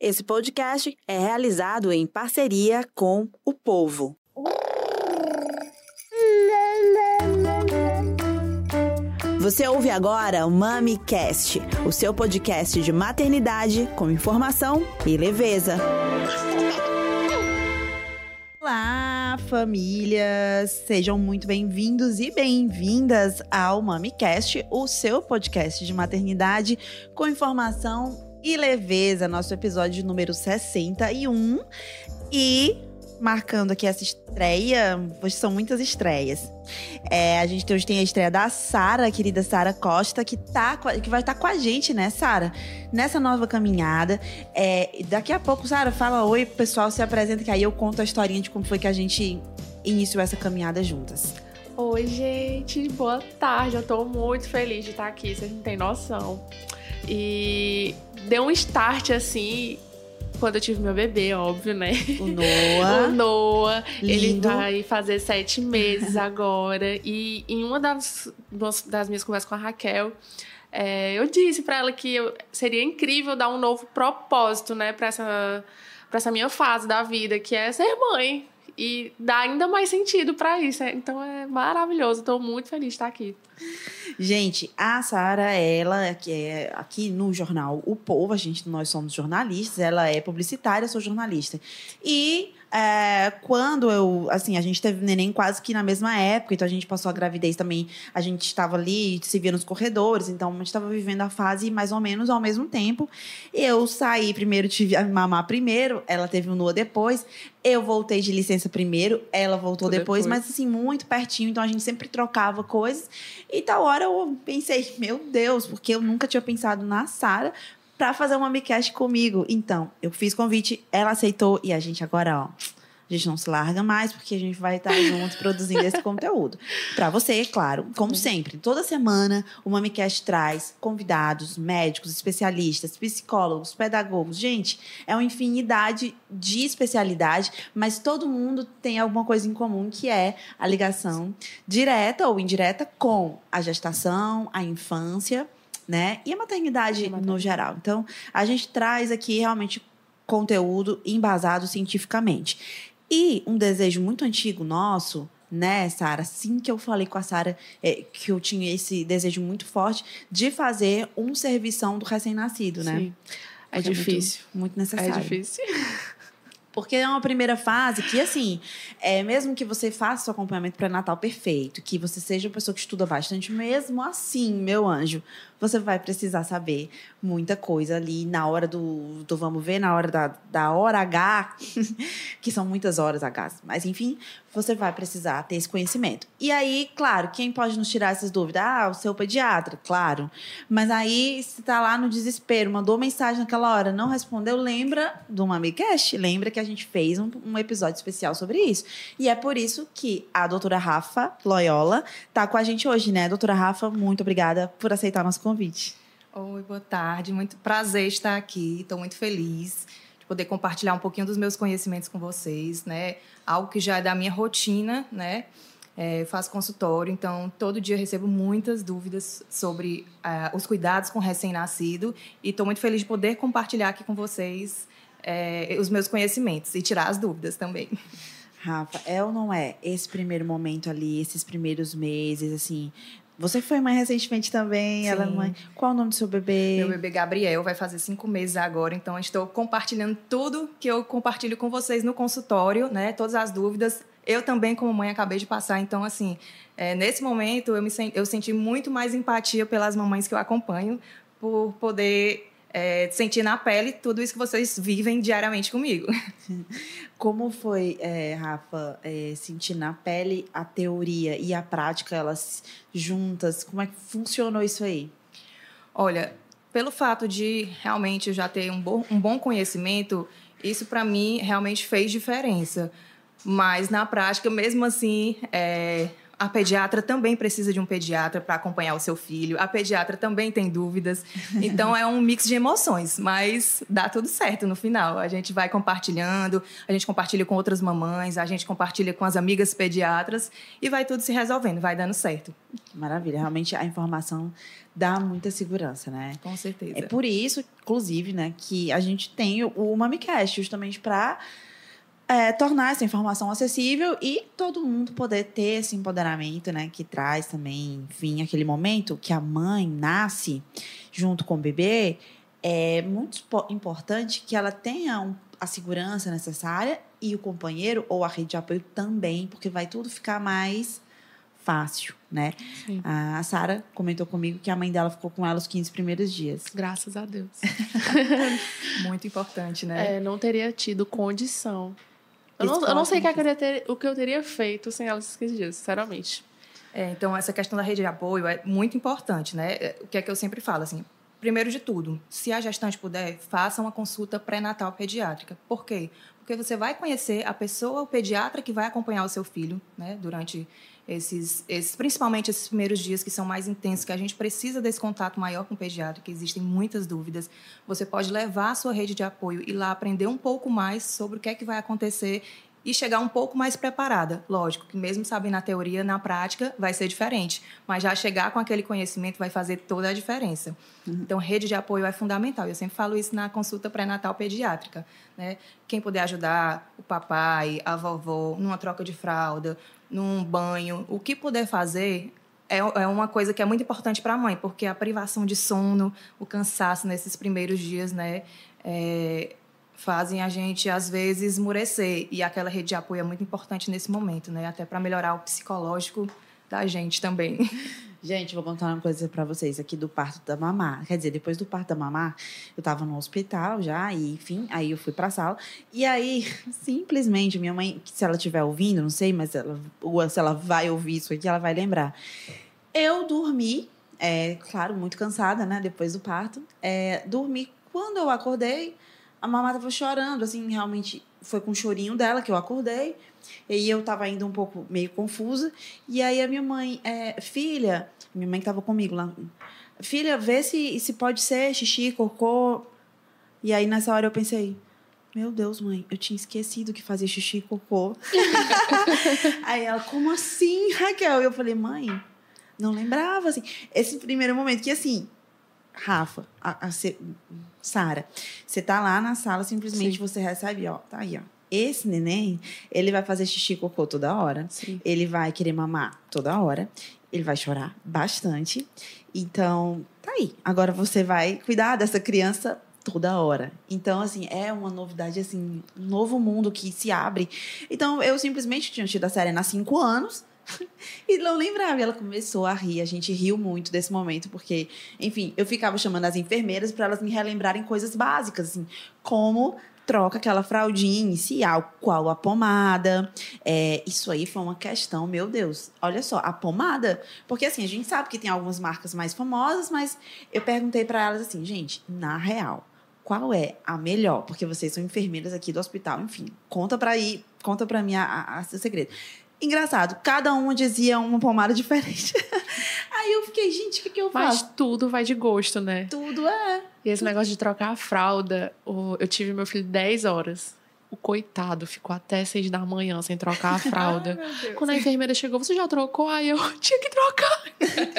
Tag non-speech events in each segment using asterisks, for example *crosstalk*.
Esse podcast é realizado em parceria com o povo. Você ouve agora o MamiCast, o seu podcast de maternidade com informação e leveza. Olá, famílias! Sejam muito bem-vindos e bem-vindas ao MamiCast, o seu podcast de maternidade com informação e leveza, nosso episódio número 61. E marcando aqui essa estreia, são muitas estreias. É, a gente hoje tem a estreia da Sara, querida Sara Costa, que, tá, que vai estar tá com a gente, né, Sara? Nessa nova caminhada. É, daqui a pouco, Sara, fala oi, pessoal, se apresenta, que aí eu conto a historinha de como foi que a gente iniciou essa caminhada juntas. Oi, gente, boa tarde. Eu tô muito feliz de estar aqui, vocês não têm noção. E deu um start assim quando eu tive meu bebê, óbvio, né? O Noah. *laughs* o Noah. Lindo. Ele vai fazer sete meses agora. E em uma das, das minhas conversas com a Raquel, é, eu disse para ela que eu, seria incrível dar um novo propósito, né, para essa, pra essa minha fase da vida, que é ser mãe e dá ainda mais sentido para isso. É, então é maravilhoso, estou muito feliz de estar aqui. Gente, a Sara, ela que é aqui no jornal O Povo, a gente nós somos jornalistas, ela é publicitária, sou jornalista. E é, quando eu, assim, a gente teve neném quase que na mesma época, então a gente passou a gravidez também, a gente estava ali, se via nos corredores, então a gente estava vivendo a fase mais ou menos ao mesmo tempo. Eu saí primeiro, tive a mamar primeiro, ela teve o Nua depois, eu voltei de licença primeiro, ela voltou depois, depois, mas assim, muito pertinho, então a gente sempre trocava coisas. E tal hora eu pensei, meu Deus, porque eu nunca tinha pensado na Sara, para fazer uma Micast comigo. Então, eu fiz convite, ela aceitou e a gente agora, ó, a gente não se larga mais porque a gente vai estar *laughs* junto produzindo esse conteúdo. Para você, claro, como sempre, toda semana o MamiCast traz convidados, médicos, especialistas, psicólogos, pedagogos. Gente, é uma infinidade de especialidade, mas todo mundo tem alguma coisa em comum que é a ligação direta ou indireta com a gestação, a infância né? E a maternidade, a maternidade no geral. Então, a gente traz aqui realmente conteúdo embasado cientificamente. E um desejo muito antigo nosso, né, Sara? Assim que eu falei com a Sara é, que eu tinha esse desejo muito forte de fazer um servição do recém-nascido, né? Sim. É, é difícil. Muito, muito necessário. É difícil. *laughs* Porque é uma primeira fase que, assim, é, mesmo que você faça seu acompanhamento pré-natal perfeito, que você seja uma pessoa que estuda bastante, mesmo assim, meu anjo, você vai precisar saber muita coisa ali na hora do, do vamos ver, na hora da, da hora H, *laughs* que são muitas horas H, mas enfim, você vai precisar ter esse conhecimento. E aí, claro, quem pode nos tirar essas dúvidas? Ah, o seu pediatra, claro. Mas aí, se tá lá no desespero, mandou mensagem naquela hora, não respondeu, lembra do MamiCast, lembra que a gente fez um, um episódio especial sobre isso. E é por isso que a doutora Rafa Loyola tá com a gente hoje, né? Doutora Rafa, muito obrigada por aceitar nosso. Oi, boa tarde. Muito prazer estar aqui. Estou muito feliz de poder compartilhar um pouquinho dos meus conhecimentos com vocês, né? Algo que já é da minha rotina, né? É, faço consultório, então todo dia recebo muitas dúvidas sobre uh, os cuidados com recém-nascido e estou muito feliz de poder compartilhar aqui com vocês é, os meus conhecimentos e tirar as dúvidas também. Rafa, é ou não é esse primeiro momento ali, esses primeiros meses, assim, você foi mãe recentemente também, Sim. ela é mãe. Qual o nome do seu bebê? Meu bebê Gabriel vai fazer cinco meses agora, então estou compartilhando tudo que eu compartilho com vocês no consultório, né? Todas as dúvidas. Eu também, como mãe, acabei de passar, então, assim, é, nesse momento eu, me, eu senti muito mais empatia pelas mamães que eu acompanho, por poder é, sentir na pele tudo isso que vocês vivem diariamente comigo. *laughs* Como foi, é, Rafa, é, sentir na pele a teoria e a prática, elas juntas? Como é que funcionou isso aí? Olha, pelo fato de realmente já ter um bom, um bom conhecimento, isso para mim realmente fez diferença. Mas na prática, mesmo assim, é, a pediatra também precisa de um pediatra para acompanhar o seu filho. A pediatra também tem dúvidas. *laughs* Então é um mix de emoções, mas dá tudo certo no final. A gente vai compartilhando, a gente compartilha com outras mamães, a gente compartilha com as amigas pediatras e vai tudo se resolvendo, vai dando certo. Maravilha, realmente a informação dá muita segurança, né? Com certeza. É por isso, inclusive, né, que a gente tem o MamiCast justamente para é, tornar essa informação acessível e todo mundo poder ter esse empoderamento, né? Que traz também, enfim, aquele momento que a mãe nasce junto com o bebê. É muito importante que ela tenha um, a segurança necessária e o companheiro ou a rede de apoio também, porque vai tudo ficar mais fácil, né? Sim. A Sara comentou comigo que a mãe dela ficou com ela os 15 primeiros dias. Graças a Deus. *laughs* Muito importante, né? É, não teria tido condição eu não, eu não sei o que, é ter, o que eu teria feito sem ela esses 15 dias, sinceramente. É, então, essa questão da rede de apoio é muito importante, né? É, o que é que eu sempre falo, assim, primeiro de tudo, se a gestante puder, faça uma consulta pré-natal pediátrica. Por quê? Porque você vai conhecer a pessoa, o pediatra que vai acompanhar o seu filho, né, durante esses, esses, principalmente esses primeiros dias que são mais intensos, que a gente precisa desse contato maior com o pediatra, que existem muitas dúvidas. Você pode levar a sua rede de apoio e lá aprender um pouco mais sobre o que é que vai acontecer e chegar um pouco mais preparada. Lógico que mesmo sabendo na teoria, na prática vai ser diferente, mas já chegar com aquele conhecimento vai fazer toda a diferença. Uhum. Então, rede de apoio é fundamental. Eu sempre falo isso na consulta pré-natal pediátrica. Né? Quem puder ajudar o papai, a vovó, numa troca de fralda, num banho, o que puder fazer é, é uma coisa que é muito importante para a mãe, porque a privação de sono, o cansaço nesses primeiros dias, né, é, fazem a gente às vezes esmurecer e aquela rede de apoio é muito importante nesse momento, né, até para melhorar o psicológico da gente também. *laughs* Gente, vou contar uma coisa para vocês aqui do parto da mamá. Quer dizer, depois do parto da mamá, eu tava no hospital já, e enfim, aí eu fui pra sala. E aí, *laughs* simplesmente, minha mãe, se ela estiver ouvindo, não sei, mas ela, ou se ela vai ouvir isso aqui, ela vai lembrar. Eu dormi, é, claro, muito cansada, né, depois do parto. É, dormi. Quando eu acordei, a mamá tava chorando, assim, realmente foi com o chorinho dela que eu acordei. E aí eu tava ainda um pouco meio confusa. E aí a minha mãe, é, filha, minha mãe que tava comigo lá, filha, vê se, se pode ser xixi, cocô. E aí nessa hora eu pensei, meu Deus, mãe, eu tinha esquecido que fazia xixi e cocô. *laughs* aí ela, como assim, Raquel? E eu falei, mãe, não lembrava, assim. Esse primeiro momento que, assim, Rafa, a, a Sara, você tá lá na sala, simplesmente Sim. você recebe, ó, tá aí, ó esse neném, ele vai fazer xixi e cocô toda hora. Sim. Ele vai querer mamar toda hora. Ele vai chorar bastante. Então, tá aí. Agora você vai cuidar dessa criança toda hora. Então, assim, é uma novidade, assim, um novo mundo que se abre. Então, eu simplesmente tinha tido a Serena há cinco anos *laughs* e não lembrava. E ela começou a rir. A gente riu muito desse momento, porque, enfim, eu ficava chamando as enfermeiras para elas me relembrarem coisas básicas, assim, como troca aquela fraldinha inicial, qual a pomada. É, isso aí foi uma questão, meu Deus. Olha só, a pomada. Porque assim, a gente sabe que tem algumas marcas mais famosas, mas eu perguntei para elas assim, gente, na real, qual é a melhor? Porque vocês são enfermeiras aqui do hospital, enfim, conta para aí, conta para mim a, a, a seu segredo. Engraçado, cada uma dizia uma pomada *laughs* diferente. Aí eu fiquei, gente, o que, que eu faço? Mas tudo vai de gosto, né? Tudo é. E esse negócio de trocar a fralda, eu tive meu filho 10 horas. O coitado ficou até 6 da manhã sem trocar a *laughs* fralda. Ai, Quando a enfermeira chegou, você já trocou? Aí eu *laughs* tinha que trocar.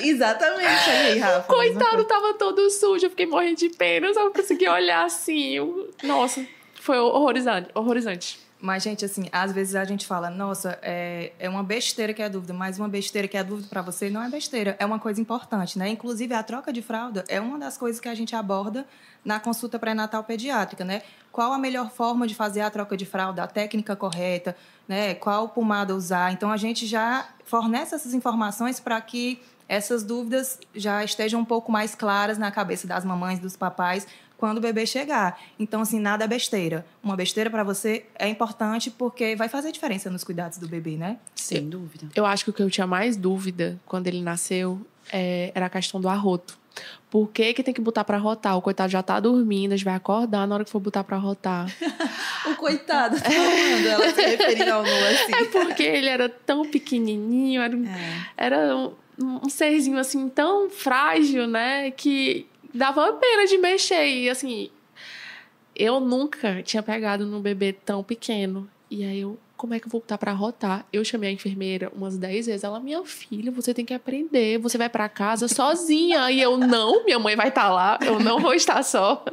Exatamente. Aí, Rafa. O coitado tava todo sujo, eu fiquei morrendo de pena, eu só consegui olhar assim. Eu... Nossa, foi horrorizante. horrorizante. Mas, gente, assim, às vezes a gente fala, nossa, é, é uma besteira que é dúvida, mas uma besteira que é dúvida para você não é besteira, é uma coisa importante, né? Inclusive, a troca de fralda é uma das coisas que a gente aborda na consulta pré-natal pediátrica, né? Qual a melhor forma de fazer a troca de fralda, a técnica correta, né? Qual pomada usar. Então, a gente já fornece essas informações para que essas dúvidas já estejam um pouco mais claras na cabeça das mamães, dos papais, quando o bebê chegar. Então, assim, nada é besteira. Uma besteira para você é importante porque vai fazer diferença nos cuidados do bebê, né? Sem dúvida. Eu acho que o que eu tinha mais dúvida quando ele nasceu é, era a questão do arroto. Por que, que tem que botar para rotar? O coitado já tá dormindo, a gente vai acordar na hora que for botar para rotar. *laughs* o coitado *laughs* tá falando, ela se referindo ao Nu assim. É porque ele era tão pequenininho, era, é. era um, um serzinho assim tão frágil, né? Que dava pena de mexer. E assim, eu nunca tinha pegado num bebê tão pequeno. E aí eu como é que eu vou botar para rotar? Eu chamei a enfermeira umas 10 vezes. Ela, minha filha, você tem que aprender. Você vai para casa sozinha. E eu, não, minha mãe vai estar tá lá. Eu não vou estar só.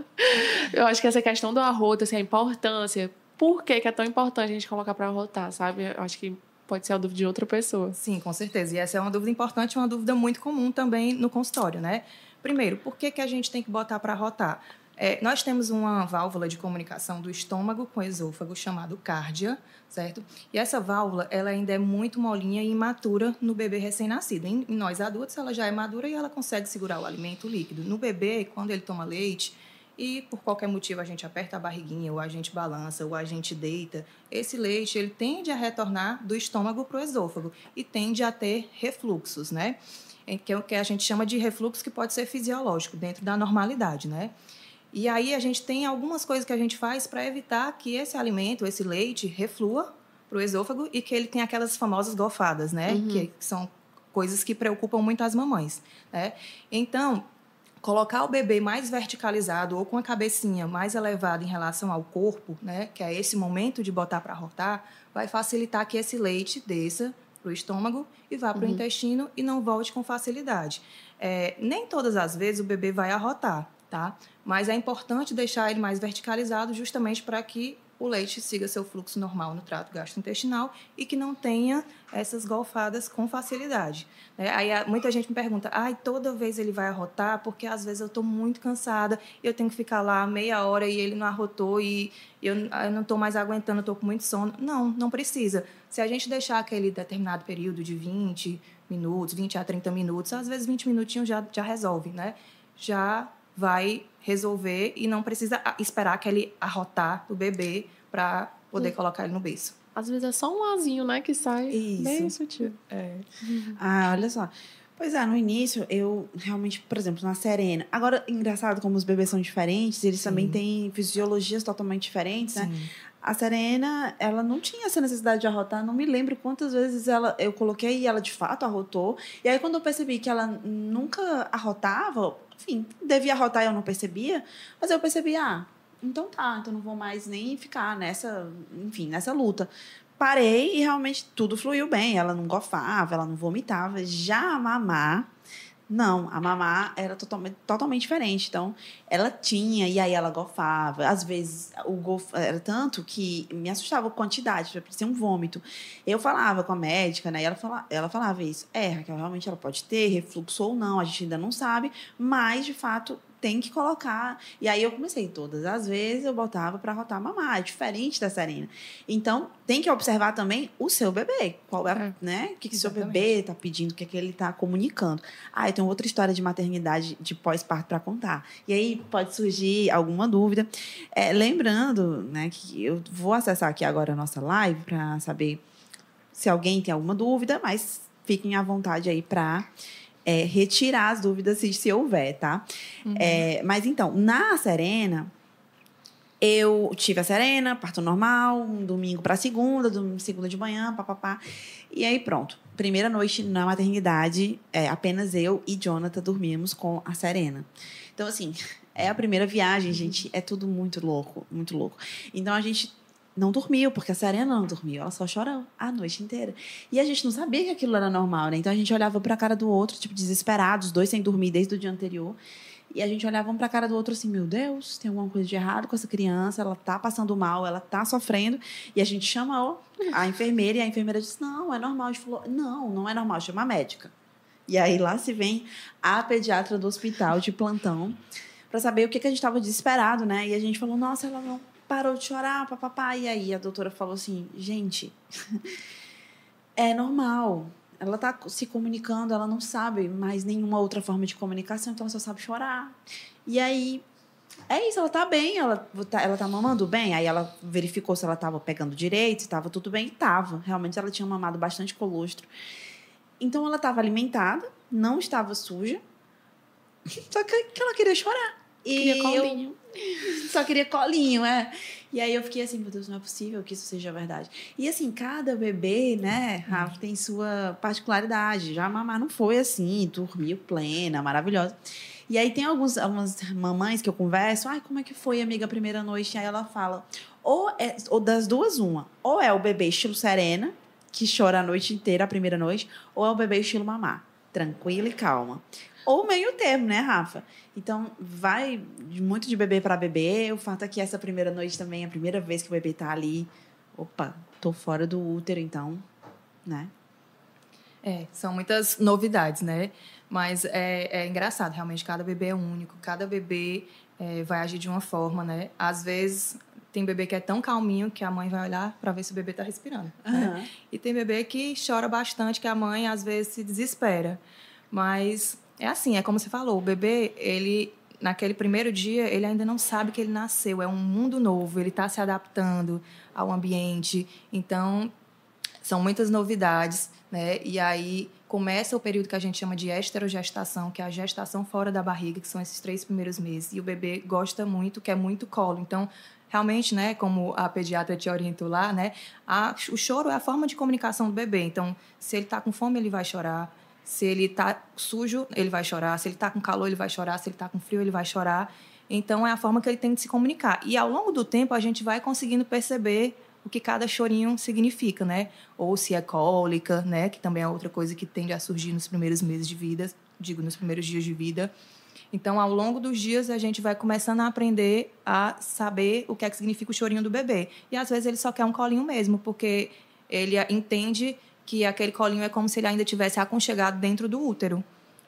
Eu acho que essa questão do arroto, assim, a importância. Por que, que é tão importante a gente colocar para rotar, sabe? Eu acho que pode ser a dúvida de outra pessoa. Sim, com certeza. E essa é uma dúvida importante, uma dúvida muito comum também no consultório, né? Primeiro, por que, que a gente tem que botar para rotar? É, nós temos uma válvula de comunicação do estômago com o esôfago chamado cárdia, certo? E essa válvula, ela ainda é muito molinha e imatura no bebê recém-nascido. Em, em, nós adultos, ela já é madura e ela consegue segurar o alimento líquido. No bebê, quando ele toma leite e por qualquer motivo a gente aperta a barriguinha, ou a gente balança, ou a gente deita, esse leite ele tende a retornar do estômago para o esôfago e tende a ter refluxos, né? Que é o que a gente chama de refluxo que pode ser fisiológico, dentro da normalidade, né? E aí a gente tem algumas coisas que a gente faz para evitar que esse alimento, esse leite, reflua para o esôfago e que ele tenha aquelas famosas golfadas, né? Uhum. Que são coisas que preocupam muito as mamães, né? Então, colocar o bebê mais verticalizado ou com a cabecinha mais elevada em relação ao corpo, né? Que é esse momento de botar para rotar, vai facilitar que esse leite desça para o estômago e vá para o uhum. intestino e não volte com facilidade. É, nem todas as vezes o bebê vai arrotar, tá? Mas é importante deixar ele mais verticalizado justamente para que o leite siga seu fluxo normal no trato gastrointestinal e que não tenha essas golfadas com facilidade. Né? Aí muita gente me pergunta, ai, toda vez ele vai arrotar, porque às vezes eu estou muito cansada, eu tenho que ficar lá meia hora e ele não arrotou e eu, eu não estou mais aguentando, estou com muito sono. Não, não precisa. Se a gente deixar aquele determinado período de 20 minutos, 20 a 30 minutos, às vezes 20 minutinhos já, já resolve, né? Já vai resolver e não precisa esperar que ele arrotar o bebê para poder colocar ele no berço. Às vezes é só um azinho, né, que sai Isso. bem sutil. É. Ah, olha só. Pois é, no início eu realmente, por exemplo, na Serena. Agora, engraçado como os bebês são diferentes, eles Sim. também têm fisiologias totalmente diferentes, né? Sim. né? A Serena, ela não tinha essa necessidade de arrotar. Não me lembro quantas vezes ela, eu coloquei e ela de fato arrotou. E aí, quando eu percebi que ela nunca arrotava, enfim, devia arrotar e eu não percebia, mas eu percebi, ah, então tá, então não vou mais nem ficar nessa, enfim, nessa luta. Parei e realmente tudo fluiu bem. Ela não gofava, ela não vomitava. Já a mamar, não, a mamá era totalmente, totalmente diferente. Então, ela tinha, e aí ela gofava. Às vezes, o golf era tanto que me assustava a quantidade, parecia um vômito. Eu falava com a médica, né? E ela, fala, ela falava isso. É, Raquel, realmente ela pode ter refluxo ou não, a gente ainda não sabe, mas, de fato, tem que colocar. E aí eu comecei, todas as vezes eu botava para rotar mamar, é diferente da Serena. Então, tem que observar também o seu bebê. Qual é, é né? O que, que seu bebê está pedindo, o que, é que ele está comunicando. Ah, eu tenho outra história de maternidade, de pós-parto para contar. E aí pode surgir alguma dúvida. É, lembrando, né, que eu vou acessar aqui agora a nossa live para saber se alguém tem alguma dúvida, mas fiquem à vontade aí para é, retirar as dúvidas se, se houver, tá? Uhum. É, mas então, na Serena, eu tive a Serena, parto normal, um domingo para segunda, segunda de manhã, papapá. E aí pronto. Primeira noite na maternidade, é, apenas eu e Jonathan dormimos com a Serena. Então, assim, é a primeira viagem, gente. É tudo muito louco, muito louco. Então a gente não dormiu, porque a Serena não dormiu, ela só chorou a noite inteira. E a gente não sabia que aquilo era normal, né? Então a gente olhava para a cara do outro, tipo, desesperados, os dois sem dormir desde o dia anterior. E a gente olhava um para a cara do outro assim, meu Deus, tem alguma coisa de errado com essa criança, ela tá passando mal, ela tá sofrendo. E a gente chamou a enfermeira e a enfermeira disse: "Não, é normal". A gente falou: "Não, não é normal, chama a médica". E aí lá se vem a pediatra do hospital de plantão para saber o que, que a gente estava desesperado, né? E a gente falou: "Nossa, ela não parou de chorar, papapá. E aí a doutora falou assim: gente, *laughs* é normal. Ela tá se comunicando, ela não sabe mais nenhuma outra forma de comunicação, então ela só sabe chorar. E aí, é isso, ela tá bem, ela tá, ela tá mamando bem. Aí ela verificou se ela tava pegando direito, se tava tudo bem, e tava. Realmente ela tinha mamado bastante colostro. Então ela estava alimentada, não estava suja, *laughs* Só que ela queria chorar. E queria colinho. Eu *laughs* só queria colinho, é. E aí eu fiquei assim, meu Deus, não é possível que isso seja verdade. E assim, cada bebê, né, Rafa, tem sua particularidade. Já a mamá não foi assim, dormiu plena, maravilhosa. E aí tem alguns, algumas mamães que eu converso, ai, como é que foi, amiga, a primeira noite? Aí ela fala, ou, é, ou das duas, uma. Ou é o bebê estilo serena, que chora a noite inteira, a primeira noite, ou é o bebê estilo mamá, tranquila e calma. Ou meio termo, né, Rafa? Então, vai muito de bebê para bebê. O fato é que essa primeira noite também é a primeira vez que o bebê tá ali. Opa, tô fora do útero, então, né? É, são muitas novidades, né? Mas é, é engraçado, realmente, cada bebê é único, cada bebê é, vai agir de uma forma, né? Às vezes, tem bebê que é tão calminho que a mãe vai olhar para ver se o bebê está respirando. Uhum. Né? E tem bebê que chora bastante, que a mãe, às vezes, se desespera. Mas é assim, é como você falou, o bebê, ele naquele primeiro dia, ele ainda não sabe que ele nasceu, é um mundo novo, ele está se adaptando ao ambiente. Então, são muitas novidades, né? E aí começa o período que a gente chama de esterogestação, que é a gestação fora da barriga, que são esses três primeiros meses. E o bebê gosta muito, quer muito colo. Então, realmente, né, como a pediatra te orientou lá, né, a, o choro é a forma de comunicação do bebê. Então, se ele está com fome, ele vai chorar. Se ele está sujo, ele vai chorar. Se ele está com calor, ele vai chorar. Se ele está com frio, ele vai chorar. Então, é a forma que ele tem de se comunicar. E ao longo do tempo, a gente vai conseguindo perceber o que cada chorinho significa, né? Ou se é cólica, né? Que também é outra coisa que tende a surgir nos primeiros meses de vida, digo, nos primeiros dias de vida. Então, ao longo dos dias, a gente vai começando a aprender a saber o que é que significa o chorinho do bebê. E às vezes ele só quer um colinho mesmo, porque ele entende que aquele colinho é como se ele ainda tivesse aconchegado dentro do útero.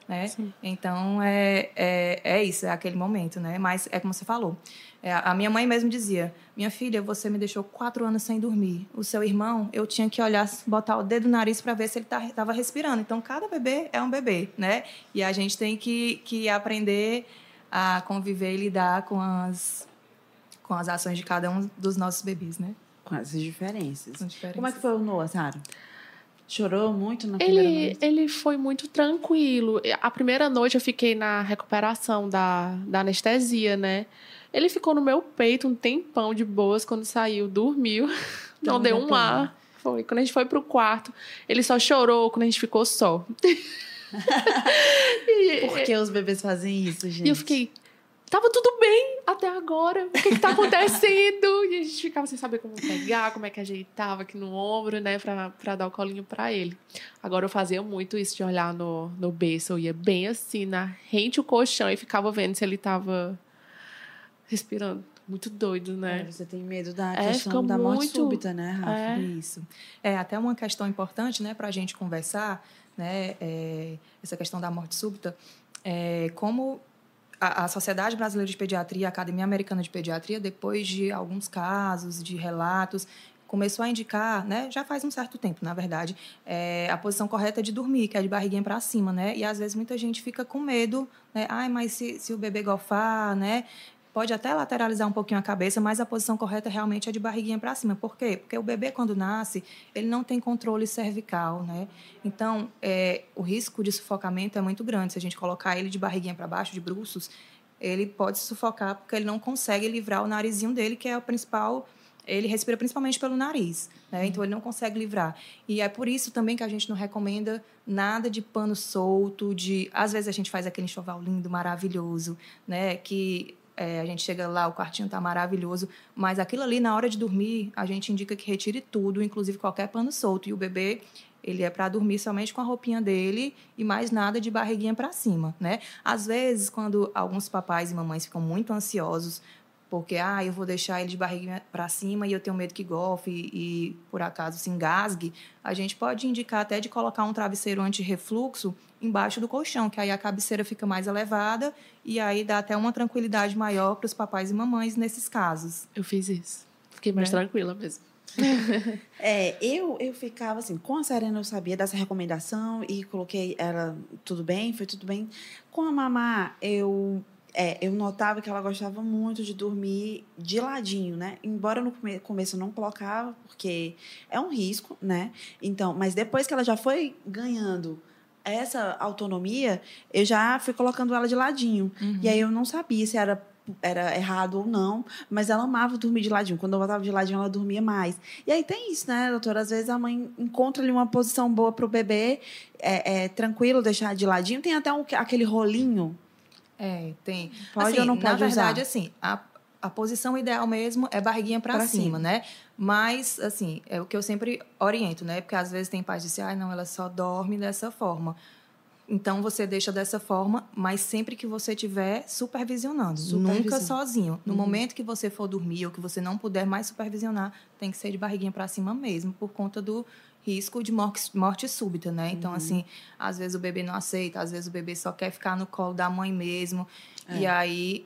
Né? Então, é, é, é isso, é aquele momento, né? Mas é como você falou. É, a minha mãe mesmo dizia: Minha filha, você me deixou quatro anos sem dormir. O seu irmão, eu tinha que olhar, botar o dedo no nariz para ver se ele estava tá, respirando. Então, cada bebê é um bebê, né? E a gente tem que, que aprender a conviver e lidar com as, com as ações de cada um dos nossos bebês, né? Com essas diferenças. Com diferenças. Como é que foi o Noah, Sara? Chorou muito na ele, primeira noite? Ele foi muito tranquilo. A primeira noite eu fiquei na recuperação da, da anestesia, né? Ele ficou no meu peito um tempão de boas quando saiu, dormiu, *laughs* não, não deu um ar. Foi. Quando a gente foi pro quarto, ele só chorou quando a gente ficou só. *laughs* Por que os bebês fazem isso, gente? E eu fiquei, tava tudo bem até agora. O que, que tá acontecendo? *laughs* e a gente ficava sem saber como pegar, como é que ajeitava aqui no ombro, né, pra, pra dar o colinho pra ele. Agora eu fazia muito isso de olhar no, no berço. Eu ia bem assim, na rente o colchão e ficava vendo se ele tava respirando. Muito doido, né? É, você tem medo da é, questão da morte muito... súbita, né, Rafa? É. Isso. É até uma questão importante, né, pra gente conversar, né, é, essa questão da morte súbita. É, como a, a, Sociedade Brasileira de Pediatria, a Academia Americana de Pediatria, depois de alguns casos, de relatos, começou a indicar, né, já faz um certo tempo, na verdade, é, a posição correta de dormir, que é de barriguinha para cima, né? E às vezes muita gente fica com medo, né? Ai, mas se, se o bebê golfar, né? Pode até lateralizar um pouquinho a cabeça, mas a posição correta realmente é de barriguinha para cima. Por quê? Porque o bebê, quando nasce, ele não tem controle cervical, né? Então, é, o risco de sufocamento é muito grande. Se a gente colocar ele de barriguinha para baixo, de bruços, ele pode sufocar porque ele não consegue livrar o narizinho dele, que é o principal ele respira principalmente pelo nariz, né? Então ele não consegue livrar. E é por isso também que a gente não recomenda nada de pano solto, de às vezes a gente faz aquele enxoval lindo, maravilhoso, né? Que é, a gente chega lá, o quartinho está maravilhoso, mas aquilo ali, na hora de dormir, a gente indica que retire tudo, inclusive qualquer pano solto. E o bebê, ele é para dormir somente com a roupinha dele e mais nada de barriguinha para cima, né? Às vezes, quando alguns papais e mamães ficam muito ansiosos porque ah, eu vou deixar ele de barriga para cima e eu tenho medo que golfe e, e, por acaso se engasgue, a gente pode indicar até de colocar um travesseiro anti-refluxo embaixo do colchão, que aí a cabeceira fica mais elevada e aí dá até uma tranquilidade maior para os papais e mamães nesses casos. Eu fiz isso. Fiquei mais é. tranquila mesmo. *laughs* é, eu, eu ficava assim, com a Serena eu sabia dessa recomendação e coloquei ela tudo bem, foi tudo bem. Com a mamá, eu é, eu notava que ela gostava muito de dormir de ladinho, né? Embora no começo eu não colocava, porque é um risco, né? Então, mas depois que ela já foi ganhando essa autonomia, eu já fui colocando ela de ladinho. Uhum. E aí eu não sabia se era era errado ou não, mas ela amava dormir de ladinho. Quando eu voltava de ladinho, ela dormia mais. E aí tem isso, né, doutora? Às vezes a mãe encontra ali uma posição boa para o bebê, é, é, tranquilo deixar de ladinho. Tem até um, aquele rolinho. É, tem. Pode assim, ou não pode Na usar? verdade, assim, a, a posição ideal mesmo é barriguinha para cima, cima, né? Mas, assim, é o que eu sempre oriento, né? Porque às vezes tem pais que dizem, ah, não, ela só dorme dessa forma. Então você deixa dessa forma, mas sempre que você estiver supervisionando, nunca sozinho. No uhum. momento que você for dormir ou que você não puder mais supervisionar, tem que ser de barriguinha para cima mesmo, por conta do risco de morte, morte súbita, né? Então, uhum. assim, às vezes o bebê não aceita, às vezes o bebê só quer ficar no colo da mãe mesmo. É. E aí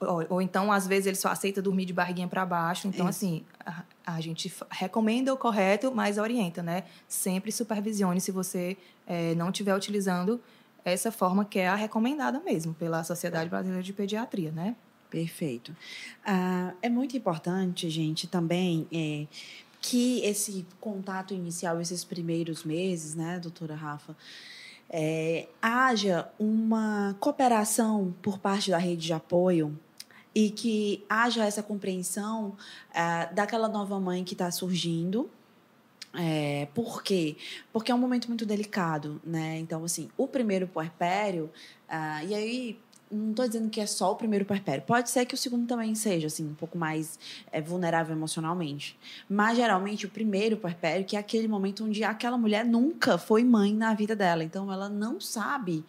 ou, ou, então, às vezes, ele só aceita dormir de barriguinha para baixo. Então, Isso. assim, a, a, gente recomenda o correto, mas orienta, né? Sempre supervisione se você é, não estiver utilizando essa forma que é a recomendada mesmo pela Sociedade Brasileira de Pediatria, né? Perfeito. Ah, é muito importante, gente, também é, que esse contato inicial, esses primeiros meses, né, doutora Rafa, é, haja uma cooperação por parte da rede de apoio e que haja essa compreensão é, daquela nova mãe que está surgindo. É, por quê? Porque é um momento muito delicado, né? Então, assim, o primeiro puerpério, uh, e aí não estou dizendo que é só o primeiro puerpério. Pode ser que o segundo também seja, assim, um pouco mais é, vulnerável emocionalmente. Mas, geralmente, o primeiro puerpério, que é aquele momento onde aquela mulher nunca foi mãe na vida dela. Então, ela não sabe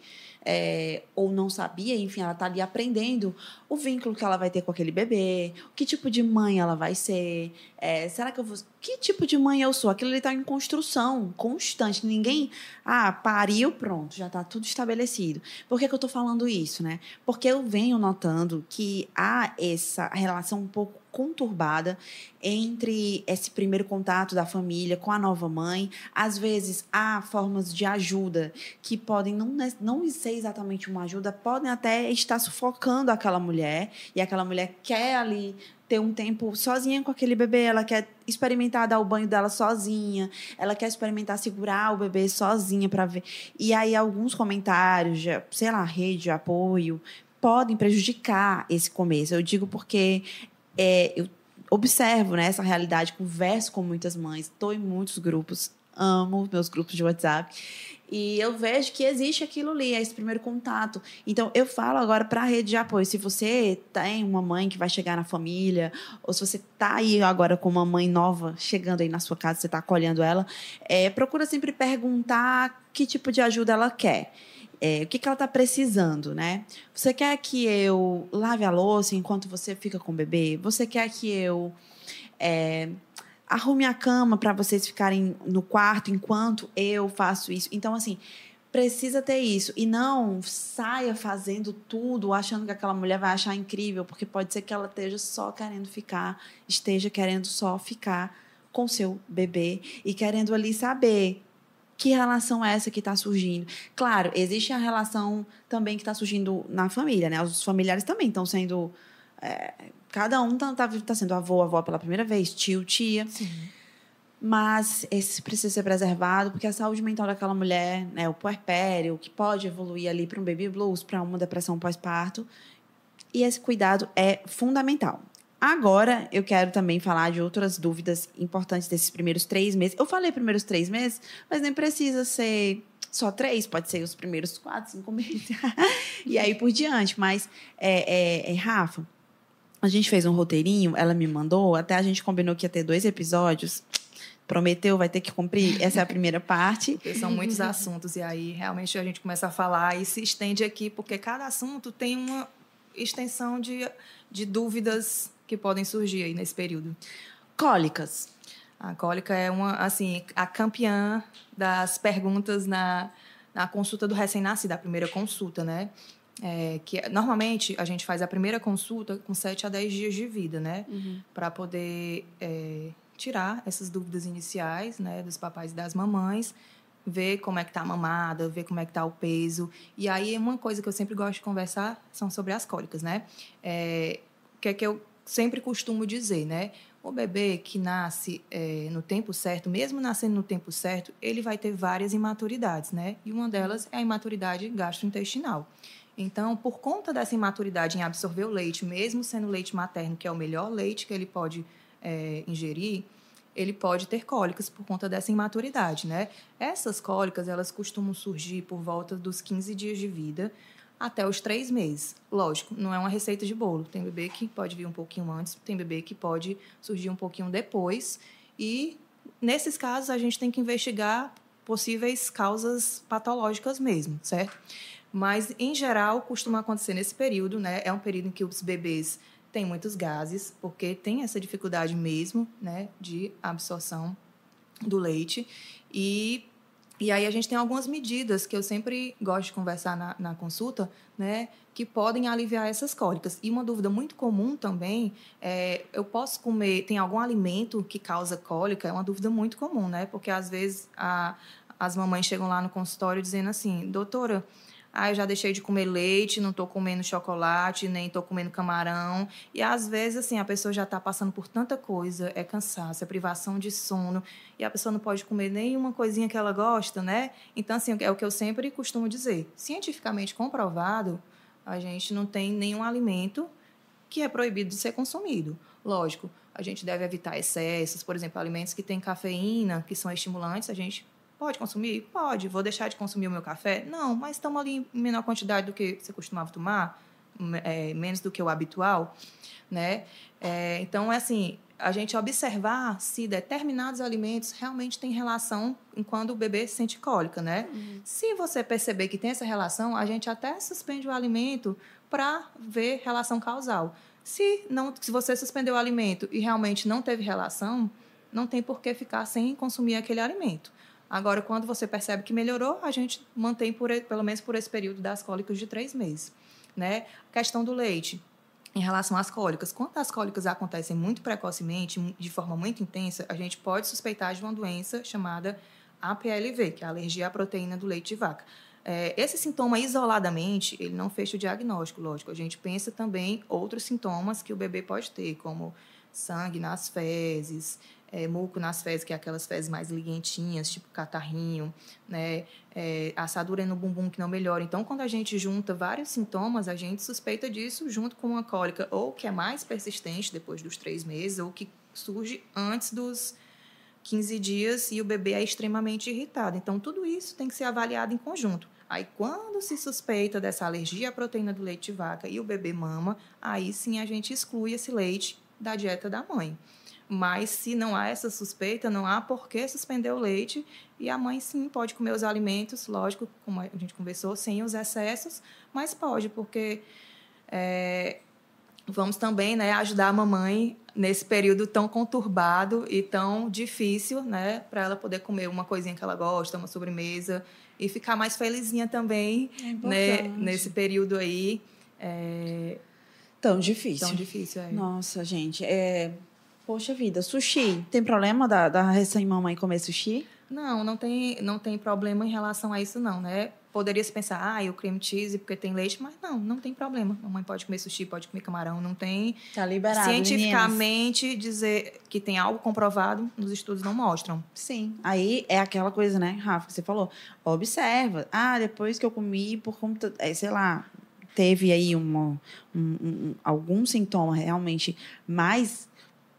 é, ou não sabia, enfim, ela está ali aprendendo o vínculo que ela vai ter com aquele bebê, que tipo de mãe ela vai ser, é, será que eu vou. Que tipo de mãe eu sou? Aquilo está em construção constante. Ninguém. Ah, pariu, pronto, já está tudo estabelecido. Por que, que eu estou falando isso, né? Porque eu venho notando que há essa relação um pouco conturbada entre esse primeiro contato da família com a nova mãe. Às vezes há formas de ajuda que podem não, não ser exatamente uma ajuda, podem até estar sufocando aquela mulher e aquela mulher quer ali ter um tempo sozinha com aquele bebê, ela quer experimentar dar o banho dela sozinha, ela quer experimentar segurar o bebê sozinha para ver. E aí alguns comentários, de, sei lá, rede de apoio, podem prejudicar esse começo. Eu digo porque é, eu observo né, essa realidade, converso com muitas mães, estou em muitos grupos, amo meus grupos de WhatsApp. E eu vejo que existe aquilo ali, é esse primeiro contato. Então, eu falo agora para a rede de apoio. Se você tem uma mãe que vai chegar na família, ou se você está aí agora com uma mãe nova chegando aí na sua casa, você está acolhendo ela, é, procura sempre perguntar que tipo de ajuda ela quer. É, o que, que ela está precisando, né? Você quer que eu lave a louça enquanto você fica com o bebê? Você quer que eu é, arrume a cama para vocês ficarem no quarto enquanto eu faço isso? Então, assim, precisa ter isso. E não saia fazendo tudo achando que aquela mulher vai achar incrível, porque pode ser que ela esteja só querendo ficar, esteja querendo só ficar com seu bebê e querendo ali saber que relação é essa que está surgindo? Claro, existe a relação também que está surgindo na família, né? Os familiares também estão sendo. É, cada um está tá, tá sendo avô, avó pela primeira vez, tio, tia. Sim. Mas esse precisa ser preservado, porque a saúde mental daquela mulher, né, o puerpério, que pode evoluir ali para um baby blues, para uma depressão pós-parto, e esse cuidado é fundamental. Agora, eu quero também falar de outras dúvidas importantes desses primeiros três meses. Eu falei primeiros três meses, mas nem precisa ser só três, pode ser os primeiros quatro, cinco meses. *laughs* e aí por diante. Mas, é, é, é, Rafa, a gente fez um roteirinho, ela me mandou, até a gente combinou que ia ter dois episódios. Prometeu, vai ter que cumprir. Essa é a primeira parte. Porque são muitos assuntos, e aí realmente a gente começa a falar e se estende aqui, porque cada assunto tem uma extensão de, de dúvidas que podem surgir aí nesse período? Cólicas. A cólica é uma, assim, a campeã das perguntas na, na consulta do recém-nascido, a primeira consulta, né? É, que normalmente a gente faz a primeira consulta com 7 a 10 dias de vida, né? Uhum. Para poder é, tirar essas dúvidas iniciais, né, dos papais e das mamães, ver como é que tá a mamada, ver como é que tá o peso. E aí uma coisa que eu sempre gosto de conversar são sobre as cólicas, né? É, que é que eu sempre costumo dizer, né? O bebê que nasce é, no tempo certo, mesmo nascendo no tempo certo, ele vai ter várias imaturidades, né? E uma delas é a imaturidade gastrointestinal. Então, por conta dessa imaturidade em absorver o leite, mesmo sendo leite materno, que é o melhor leite que ele pode é, ingerir, ele pode ter cólicas por conta dessa imaturidade, né? Essas cólicas, elas costumam surgir por volta dos 15 dias de vida até os três meses. Lógico, não é uma receita de bolo. Tem bebê que pode vir um pouquinho antes, tem bebê que pode surgir um pouquinho depois. E, nesses casos, a gente tem que investigar possíveis causas patológicas mesmo, certo? Mas, em geral, costuma acontecer nesse período, né? É um período em que os bebês têm muitos gases, porque tem essa dificuldade mesmo, né, de absorção do leite. E, e aí a gente tem algumas medidas que eu sempre gosto de conversar na, na consulta, né, que podem aliviar essas cólicas. E uma dúvida muito comum também é: eu posso comer, tem algum alimento que causa cólica? É uma dúvida muito comum, né? Porque às vezes a, as mamães chegam lá no consultório dizendo assim, doutora, ah, eu já deixei de comer leite, não estou comendo chocolate, nem estou comendo camarão. E às vezes, assim, a pessoa já está passando por tanta coisa, é cansaço, é privação de sono, e a pessoa não pode comer nenhuma coisinha que ela gosta, né? Então, assim, é o que eu sempre costumo dizer. Cientificamente comprovado, a gente não tem nenhum alimento que é proibido de ser consumido. Lógico, a gente deve evitar excessos, por exemplo, alimentos que têm cafeína, que são estimulantes, a gente Pode consumir? Pode. Vou deixar de consumir o meu café? Não, mas estamos ali em menor quantidade do que você costumava tomar, é, menos do que o habitual, né? É, então, é assim, a gente observar se determinados alimentos realmente têm relação enquanto o bebê sente cólica, né? Uhum. Se você perceber que tem essa relação, a gente até suspende o alimento para ver relação causal. Se não, se você suspendeu o alimento e realmente não teve relação, não tem por que ficar sem consumir aquele alimento. Agora, quando você percebe que melhorou, a gente mantém por, pelo menos por esse período das cólicas de três meses. Né? A questão do leite. Em relação às cólicas, quando as cólicas acontecem muito precocemente, de forma muito intensa, a gente pode suspeitar de uma doença chamada APLV, que é a alergia à proteína do leite de vaca. É, esse sintoma isoladamente, ele não fecha o diagnóstico, lógico. A gente pensa também outros sintomas que o bebê pode ter, como sangue nas fezes, é, muco nas fezes, que é aquelas fezes mais liguentinhas, tipo catarrinho, né? É, assadura no bumbum que não melhora. Então, quando a gente junta vários sintomas, a gente suspeita disso junto com uma cólica, ou que é mais persistente depois dos três meses, ou que surge antes dos 15 dias e o bebê é extremamente irritado. Então, tudo isso tem que ser avaliado em conjunto. Aí, quando se suspeita dessa alergia à proteína do leite de vaca e o bebê mama, aí sim a gente exclui esse leite da dieta da mãe. Mas se não há essa suspeita, não há por que suspender o leite e a mãe sim pode comer os alimentos, lógico, como a gente conversou, sem os excessos, mas pode, porque é, vamos também né, ajudar a mamãe nesse período tão conturbado e tão difícil, né, para ela poder comer uma coisinha que ela gosta, uma sobremesa e ficar mais felizinha também, é né, nesse período aí. É... Tão difícil. Tão difícil, é. Nossa, gente, é Poxa vida, sushi. Tem problema da, da recém-mamãe comer sushi? Não, não tem, não tem problema em relação a isso, não, né? Poderia se pensar, ah, o cream cheese porque tem leite, mas não, não tem problema. A mãe pode comer sushi, pode comer camarão, não tem. Tá liberado. Cientificamente, meninas. dizer que tem algo comprovado, nos estudos não mostram. Sim. Aí é aquela coisa, né, Rafa, que você falou. Observa. Ah, depois que eu comi por conta. É, sei lá, teve aí uma, um, um, algum sintoma realmente mais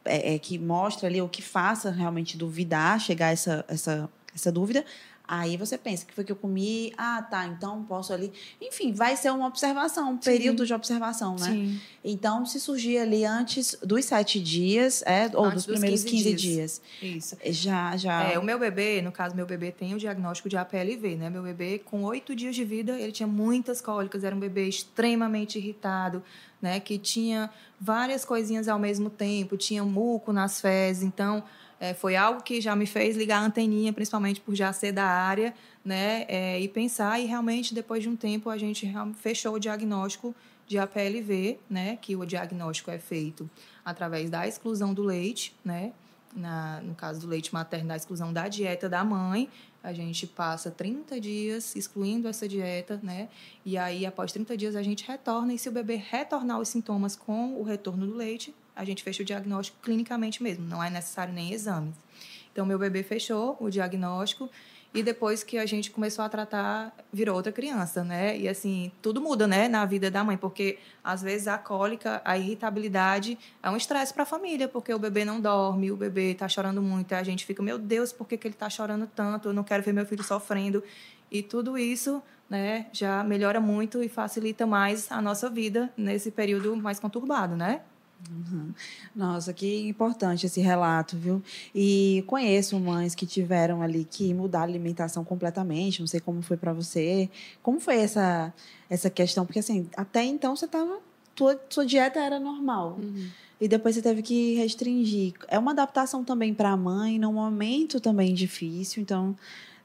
é, é, que mostra ali, ou que faça realmente duvidar, chegar a essa, essa, essa dúvida, Aí você pensa que foi que eu comi, ah, tá, então posso ali. Enfim, vai ser uma observação, um Sim. período de observação, né? Sim. Então, se surgir ali antes dos sete dias, é, ou antes dos primeiros 15, 15 dias. dias. Isso. Já, já. É, o meu bebê, no caso, meu bebê tem o diagnóstico de APLV, né? Meu bebê, com oito dias de vida, ele tinha muitas cólicas, era um bebê extremamente irritado, né? Que tinha várias coisinhas ao mesmo tempo, tinha muco nas fezes, então é, foi algo que já me fez ligar a anteninha, principalmente por já ser da área, né? É, e pensar, e realmente, depois de um tempo, a gente fechou o diagnóstico de APLV, né? Que o diagnóstico é feito através da exclusão do leite, né? Na, no caso do leite materno, da exclusão da dieta da mãe. A gente passa 30 dias excluindo essa dieta, né? E aí, após 30 dias, a gente retorna. E se o bebê retornar os sintomas com o retorno do leite, a gente fecha o diagnóstico clinicamente mesmo, não é necessário nem exames. Então, meu bebê fechou o diagnóstico e depois que a gente começou a tratar, virou outra criança, né? E assim, tudo muda, né, na vida da mãe, porque às vezes a cólica, a irritabilidade é um estresse para a família, porque o bebê não dorme, o bebê está chorando muito, a gente fica, meu Deus, por que, que ele está chorando tanto? Eu não quero ver meu filho sofrendo. E tudo isso, né, já melhora muito e facilita mais a nossa vida nesse período mais conturbado, né? Uhum. Nossa, que importante esse relato, viu? E conheço mães que tiveram ali que mudar a alimentação completamente. Não sei como foi para você. Como foi essa essa questão? Porque assim, até então você tava tua, sua dieta era normal. Uhum. E depois você teve que restringir. É uma adaptação também para a mãe, num momento também difícil. Então,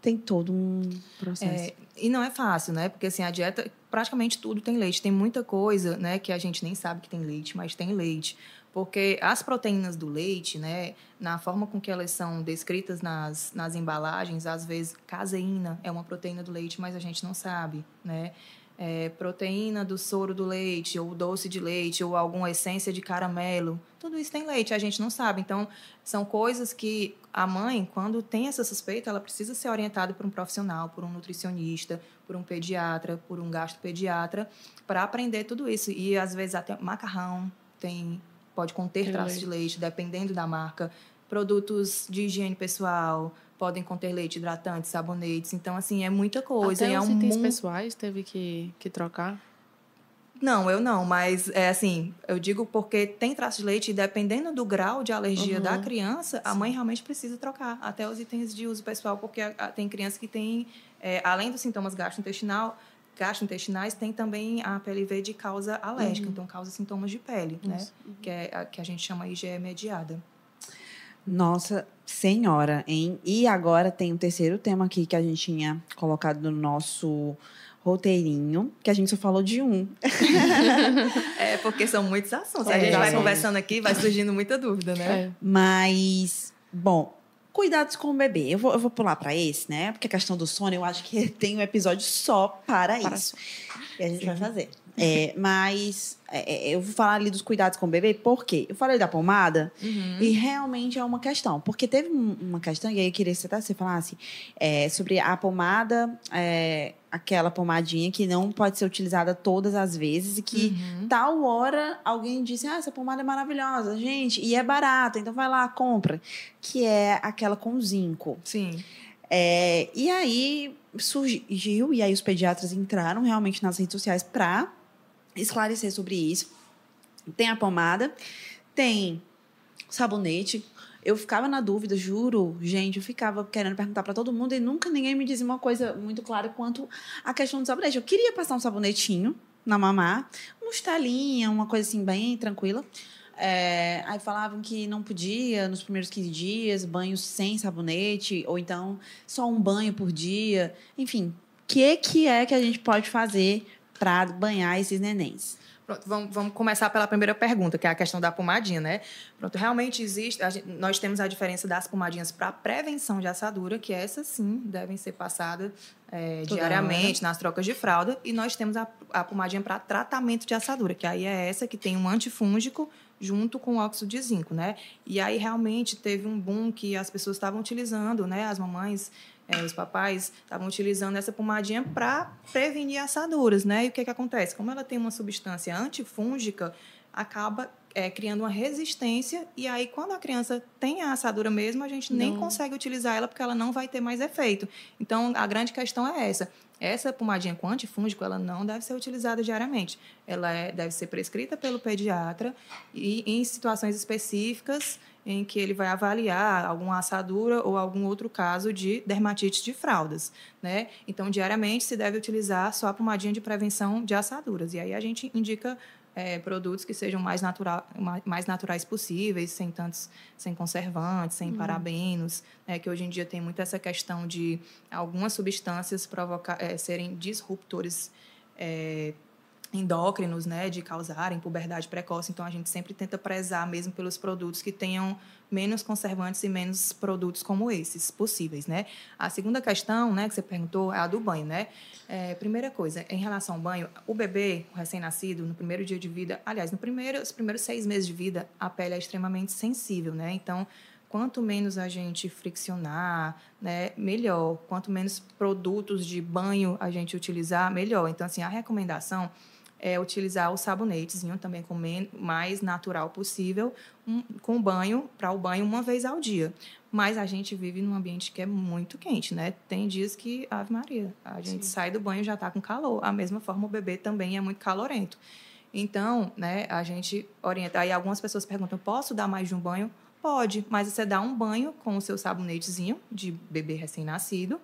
tem todo um processo. É, e não é fácil, né? Porque assim, a dieta, praticamente tudo tem leite. Tem muita coisa, né, que a gente nem sabe que tem leite, mas tem leite. Porque as proteínas do leite, né, na forma com que elas são descritas nas, nas embalagens, às vezes caseína é uma proteína do leite, mas a gente não sabe, né? É, proteína do soro do leite, ou doce de leite, ou alguma essência de caramelo. Tudo isso tem leite, a gente não sabe. Então, são coisas que a mãe, quando tem essa suspeita, ela precisa ser orientada por um profissional, por um nutricionista, por um pediatra, por um gastropediatra, para aprender tudo isso. E, às vezes, até macarrão tem pode conter traços de leite, dependendo da marca. Produtos de higiene pessoal, podem conter leite, hidratantes, sabonetes. Então, assim, é muita coisa. Até e os é um itens pessoais teve que, que trocar? Não, eu não, mas é assim, eu digo porque tem traço de leite e dependendo do grau de alergia uhum. da criança, a mãe realmente precisa trocar até os itens de uso pessoal, porque a, a, tem crianças que têm, é, além dos sintomas gastrointestinal, gastrointestinais, tem também a PLV de causa alérgica, uhum. então causa sintomas de pele, né? Uhum. Que é a que a gente chama IgE mediada. Nossa Senhora, hein? E agora tem um terceiro tema aqui que a gente tinha colocado no nosso roteirinho, que a gente só falou de um. *laughs* é, porque são muitos assuntos. É, a gente vai conversando aqui, vai surgindo muita dúvida, né? É. Mas, bom, cuidados com o bebê. Eu vou, eu vou pular para esse, né? Porque a questão do sono, eu acho que *laughs* tem um episódio só para, para isso. E a gente Sim. vai fazer. É, mas eu vou falar ali dos cuidados com o bebê, por quê? Eu falei da pomada uhum. e realmente é uma questão. Porque teve uma questão, e aí eu queria que você falasse é, sobre a pomada, é, aquela pomadinha que não pode ser utilizada todas as vezes e que uhum. tal hora alguém disse: Ah, essa pomada é maravilhosa, gente, e é barata, então vai lá, compra. Que é aquela com zinco. Sim. É, e aí surgiu, e aí os pediatras entraram realmente nas redes sociais para esclarecer sobre isso. Tem a pomada, tem sabonete. Eu ficava na dúvida, juro, gente, eu ficava querendo perguntar para todo mundo e nunca ninguém me dizia uma coisa muito clara quanto a questão do sabonete. Eu queria passar um sabonetinho na mamá, uma estalinha, uma coisa assim bem tranquila. É, aí falavam que não podia nos primeiros 15 dias, banhos sem sabonete, ou então só um banho por dia. Enfim, o que, que é que a gente pode fazer para banhar esses nenéns? Pronto, vamos, vamos, começar pela primeira pergunta, que é a questão da pomadinha, né? Pronto, realmente existe, gente, nós temos a diferença das pomadinhas para prevenção de assadura, que essas sim devem ser passadas é, diariamente nas trocas de fralda, e nós temos a, a pomadinha para tratamento de assadura, que aí é essa que tem um antifúngico junto com óxido de zinco, né? E aí realmente teve um boom que as pessoas estavam utilizando, né? As mamães é, os papais estavam utilizando essa pomadinha para prevenir assaduras, né? E o que, que acontece? Como ela tem uma substância antifúngica, acaba é, criando uma resistência e aí quando a criança tem a assadura mesmo, a gente não. nem consegue utilizar ela porque ela não vai ter mais efeito. Então, a grande questão é essa. Essa pomadinha com antifúngico, ela não deve ser utilizada diariamente. Ela é, deve ser prescrita pelo pediatra e em situações específicas em que ele vai avaliar alguma assadura ou algum outro caso de dermatite de fraldas, né? Então, diariamente se deve utilizar só a pomadinha de prevenção de assaduras. E aí a gente indica é, produtos que sejam mais, natural, mais naturais possíveis, sem tantos, sem conservantes, sem uhum. parabenos, né, que hoje em dia tem muito essa questão de algumas substâncias provocar, é, serem disruptores é, endócrinos, né, de causarem puberdade precoce. Então a gente sempre tenta prezar mesmo pelos produtos que tenham menos conservantes e menos produtos como esses possíveis, né? A segunda questão, né, que você perguntou é a do banho, né? É, primeira coisa, em relação ao banho, o bebê, o recém-nascido, no primeiro dia de vida, aliás, no primeiro, os primeiros seis meses de vida, a pele é extremamente sensível, né? Então quanto menos a gente friccionar, né, melhor. Quanto menos produtos de banho a gente utilizar, melhor. Então, assim, a recomendação é utilizar o sabonetezinho também com mais natural possível, um, com banho, para o banho uma vez ao dia. Mas a gente vive num ambiente que é muito quente, né? Tem dias que, Ave Maria, a gente Sim. sai do banho e já está com calor. A mesma forma, o bebê também é muito calorento. Então, né, a gente orienta. Aí algumas pessoas perguntam: posso dar mais de um banho? Pode, mas você dá um banho com o seu sabonetezinho de bebê recém-nascido.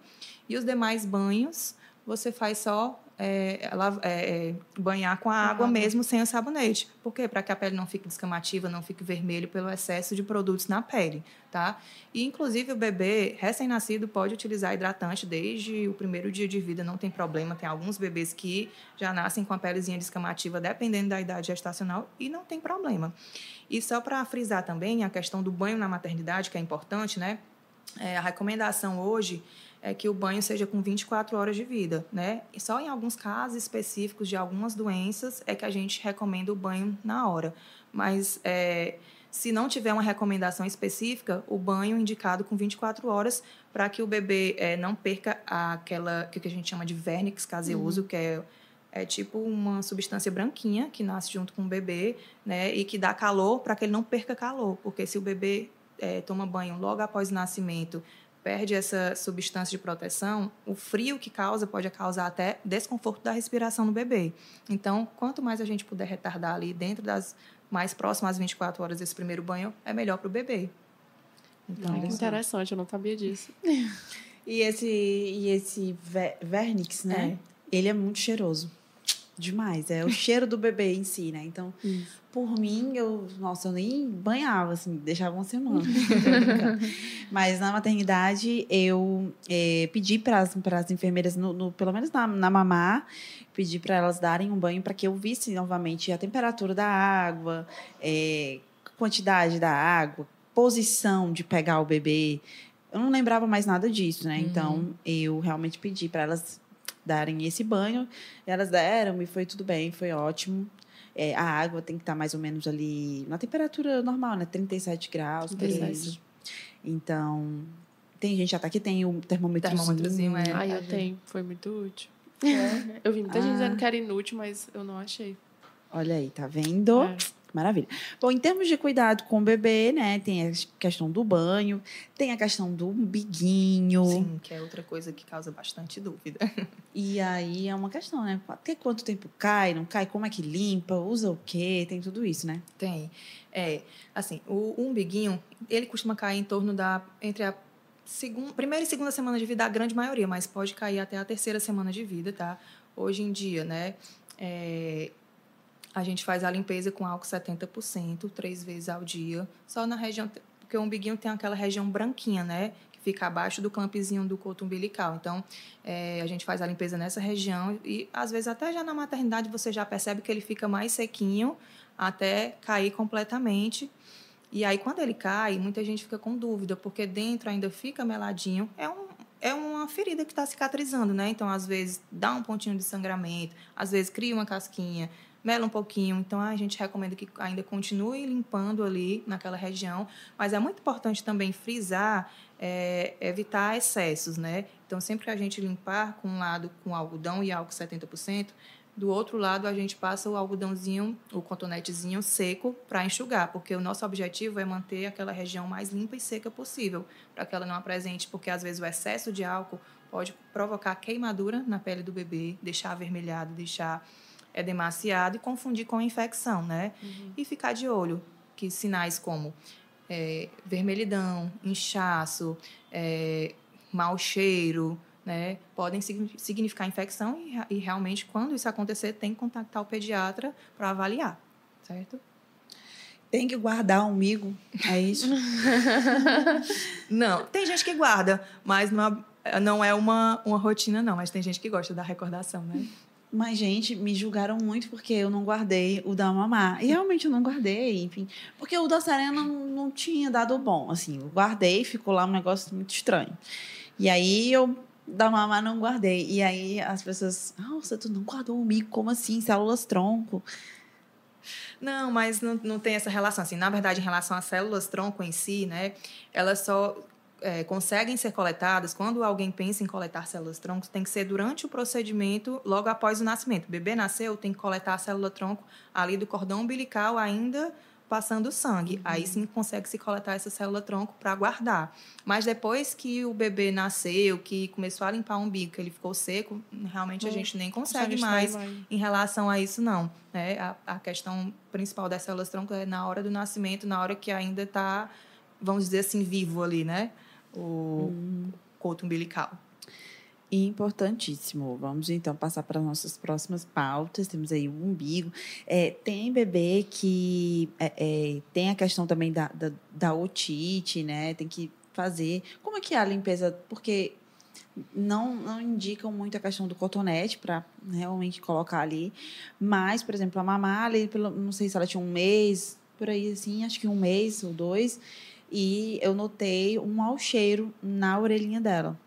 E os demais banhos você faz só é, ela, é, é, banhar com a água mesmo sem o sabonete. Por quê? Para que a pele não fique descamativa, não fique vermelho pelo excesso de produtos na pele, tá? E, inclusive, o bebê recém-nascido pode utilizar hidratante desde o primeiro dia de vida, não tem problema. Tem alguns bebês que já nascem com a pelezinha descamativa, dependendo da idade gestacional, e não tem problema. E só para frisar também a questão do banho na maternidade, que é importante, né? É, a recomendação hoje é que o banho seja com 24 horas de vida, né? E só em alguns casos específicos de algumas doenças é que a gente recomenda o banho na hora. Mas é, se não tiver uma recomendação específica, o banho indicado com 24 horas para que o bebê é, não perca aquela que a gente chama de vernix caseoso, uhum. que é é tipo uma substância branquinha que nasce junto com o bebê, né, e que dá calor para que ele não perca calor, porque se o bebê é, toma banho logo após o nascimento perde essa substância de proteção, o frio que causa pode causar até desconforto da respiração no bebê. Então, quanto mais a gente puder retardar ali dentro das mais próximas 24 horas desse primeiro banho, é melhor para o bebê. Então, Muito interessante, eu não sabia disso. *laughs* e esse, e esse vernix, né? É. Ele é muito cheiroso. Demais. É o *laughs* cheiro do bebê em si, né? Então, Isso. por mim, eu, nossa, eu nem banhava, assim, deixava uma semana. *laughs* Mas na maternidade, eu é, pedi para as enfermeiras, no, no, pelo menos na, na mamá, pedi para elas darem um banho para que eu visse novamente a temperatura da água, é, quantidade da água, posição de pegar o bebê. Eu não lembrava mais nada disso, né? Uhum. Então, eu realmente pedi para elas darem esse banho. Elas deram e foi tudo bem, foi ótimo. É, a água tem que estar mais ou menos ali na temperatura normal, né? 37 graus, por isso. Então, tem gente até que tem o termômetro. Termômetrozinho, é. Ah, eu tenho. Foi muito útil. É. Eu vi muita ah. gente dizendo que era inútil, mas eu não achei. Olha aí, tá vendo? É. Maravilha. Bom, em termos de cuidado com o bebê, né? Tem a questão do banho, tem a questão do umbiguinho. Sim, que é outra coisa que causa bastante dúvida. *laughs* E aí é uma questão, né? Até quanto tempo cai, não cai, como é que limpa, usa o quê? Tem tudo isso, né? Tem. É, assim, o, umbiguinho, ele costuma cair em torno da. entre a segunda, primeira e segunda semana de vida, a grande maioria, mas pode cair até a terceira semana de vida, tá? Hoje em dia, né? É, a gente faz a limpeza com álcool 70%, três vezes ao dia, só na região, porque o umbiguinho tem aquela região branquinha, né? Que fica abaixo do clampzinho do coto umbilical. Então, é, a gente faz a limpeza nessa região e, às vezes, até já na maternidade você já percebe que ele fica mais sequinho até cair completamente. E aí, quando ele cai, muita gente fica com dúvida, porque dentro ainda fica meladinho. É um, é uma ferida que está cicatrizando, né? Então, às vezes, dá um pontinho de sangramento, às vezes cria uma casquinha, mela um pouquinho. Então, a gente recomenda que ainda continue limpando ali naquela região. Mas é muito importante também frisar, é, evitar excessos, né? Então, sempre que a gente limpar com um lado com algodão e álcool 70%, do outro lado a gente passa o algodãozinho, o cotonetezinho seco para enxugar, porque o nosso objetivo é manter aquela região mais limpa e seca possível, para que ela não apresente, porque às vezes o excesso de álcool pode provocar queimadura na pele do bebê, deixar avermelhado, deixar é demasiado e confundir com infecção, né? Uhum. E ficar de olho que sinais como é, vermelhidão, inchaço, é, mau cheiro, né, podem significar infecção e, e, realmente quando isso acontecer tem que contactar o pediatra para avaliar, certo? Tem que guardar um migo, é isso? *laughs* não, tem gente que guarda, mas não, não é uma, uma rotina não, mas tem gente que gosta da recordação, né? Mas, gente, me julgaram muito porque eu não guardei o da mamá. E realmente eu não guardei, enfim. Porque o da Serena não, não tinha dado bom. Assim, eu guardei, ficou lá um negócio muito estranho. E aí eu da mamá não guardei. E aí as pessoas, nossa, tu não guardou o mico, como assim? Células tronco. Não, mas não, não tem essa relação. Assim, na verdade, em relação às células tronco em si, né, elas só é, conseguem ser coletadas quando alguém pensa em coletar células tronco, tem que ser durante o procedimento, logo após o nascimento. O bebê nasceu, tem que coletar a célula tronco ali do cordão umbilical ainda passando sangue. Uhum. Aí sim consegue se coletar essa célula tronco para guardar. Mas depois que o bebê nasceu, que começou a limpar o umbigo, que ele ficou seco, realmente a gente nem consegue mais em relação a isso, não. Né? A, a questão principal das células tronco é na hora do nascimento, na hora que ainda está, vamos dizer assim, vivo ali, né? O coto umbilical importantíssimo. Vamos então passar para nossas próximas pautas. Temos aí o umbigo. É, tem bebê que é, é, tem a questão também da, da, da otite, né? Tem que fazer. Como é que é a limpeza? Porque não, não indicam muito a questão do cotonete para realmente colocar ali. Mas, por exemplo, a mamá ali, pelo, não sei se ela tinha um mês, por aí assim, acho que um mês ou dois. E eu notei um mau cheiro na orelhinha dela.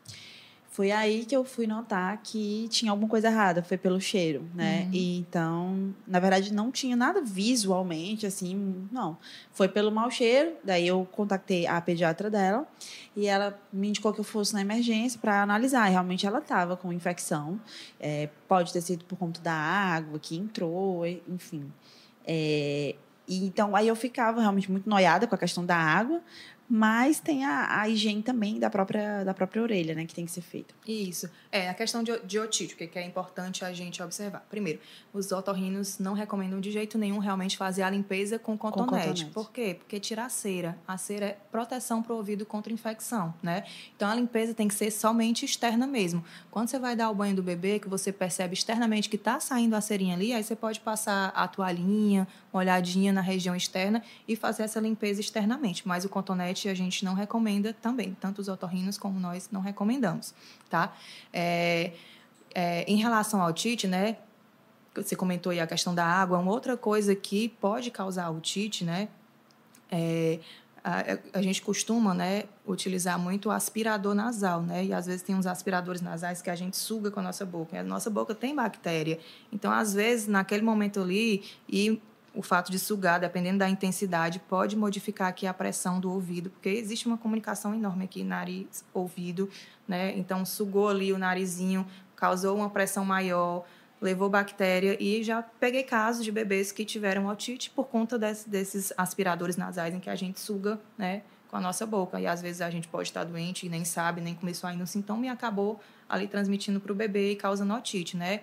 Foi aí que eu fui notar que tinha alguma coisa errada, foi pelo cheiro, né? Uhum. E então, na verdade, não tinha nada visualmente, assim, não. Foi pelo mau cheiro, daí eu contactei a pediatra dela e ela me indicou que eu fosse na emergência para analisar. E realmente ela estava com infecção, é, pode ter sido por conta da água que entrou, enfim. É, e então aí eu ficava realmente muito noiada com a questão da água, mas tem a, a, higiene também da própria, da própria orelha, né, que tem que ser feita. Isso. É, a questão de, de otite, o que é importante a gente observar. Primeiro, os otorrinos não recomendam de jeito nenhum realmente fazer a limpeza com cotonete. Com cotonete. Por quê? Porque tira a cera. A cera é proteção para o ouvido contra infecção, né? Então, a limpeza tem que ser somente externa mesmo. Quando você vai dar o banho do bebê, que você percebe externamente que está saindo a cerinha ali, aí você pode passar a toalhinha, uma olhadinha na região externa e fazer essa limpeza externamente. Mas o cotonete a gente não recomenda também, tanto os otorrinos como nós não recomendamos, tá? É, é, em relação ao otite, né? Você comentou aí a questão da água, uma outra coisa que pode causar otite, né? É, a, a, gente costuma, né, utilizar muito o aspirador nasal, né? E às vezes tem uns aspiradores nasais que a gente suga com a nossa boca. E a nossa boca tem bactéria. Então, às vezes, naquele momento ali, e o fato de sugar, dependendo da intensidade, pode modificar aqui a pressão do ouvido, porque existe uma comunicação enorme aqui nariz-ouvido, né? Então, sugou ali o narizinho, causou uma pressão maior, levou bactéria e já peguei casos de bebês que tiveram otite por conta desse, desses aspiradores nasais em que a gente suga, né? Com a nossa boca. E às vezes a gente pode estar doente e nem sabe, nem começou ainda um sintoma e acabou ali transmitindo para o bebê e causando otite, né?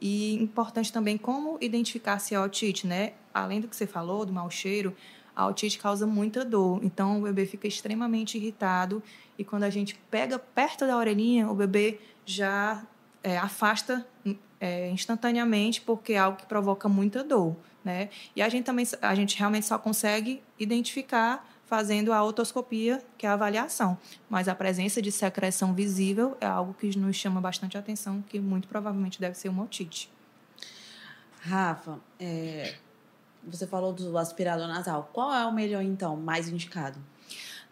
E importante também como identificar se é otite, né? Além do que você falou, do mau cheiro, a otite causa muita dor. Então, o bebê fica extremamente irritado e quando a gente pega perto da orelhinha, o bebê já é, afasta é, instantaneamente porque é algo que provoca muita dor, né? E a gente também, a gente realmente só consegue identificar fazendo a otoscopia, que é a avaliação. Mas a presença de secreção visível é algo que nos chama bastante atenção, que muito provavelmente deve ser uma otite. Rafa, é, você falou do aspirador nasal. Qual é o melhor, então, mais indicado?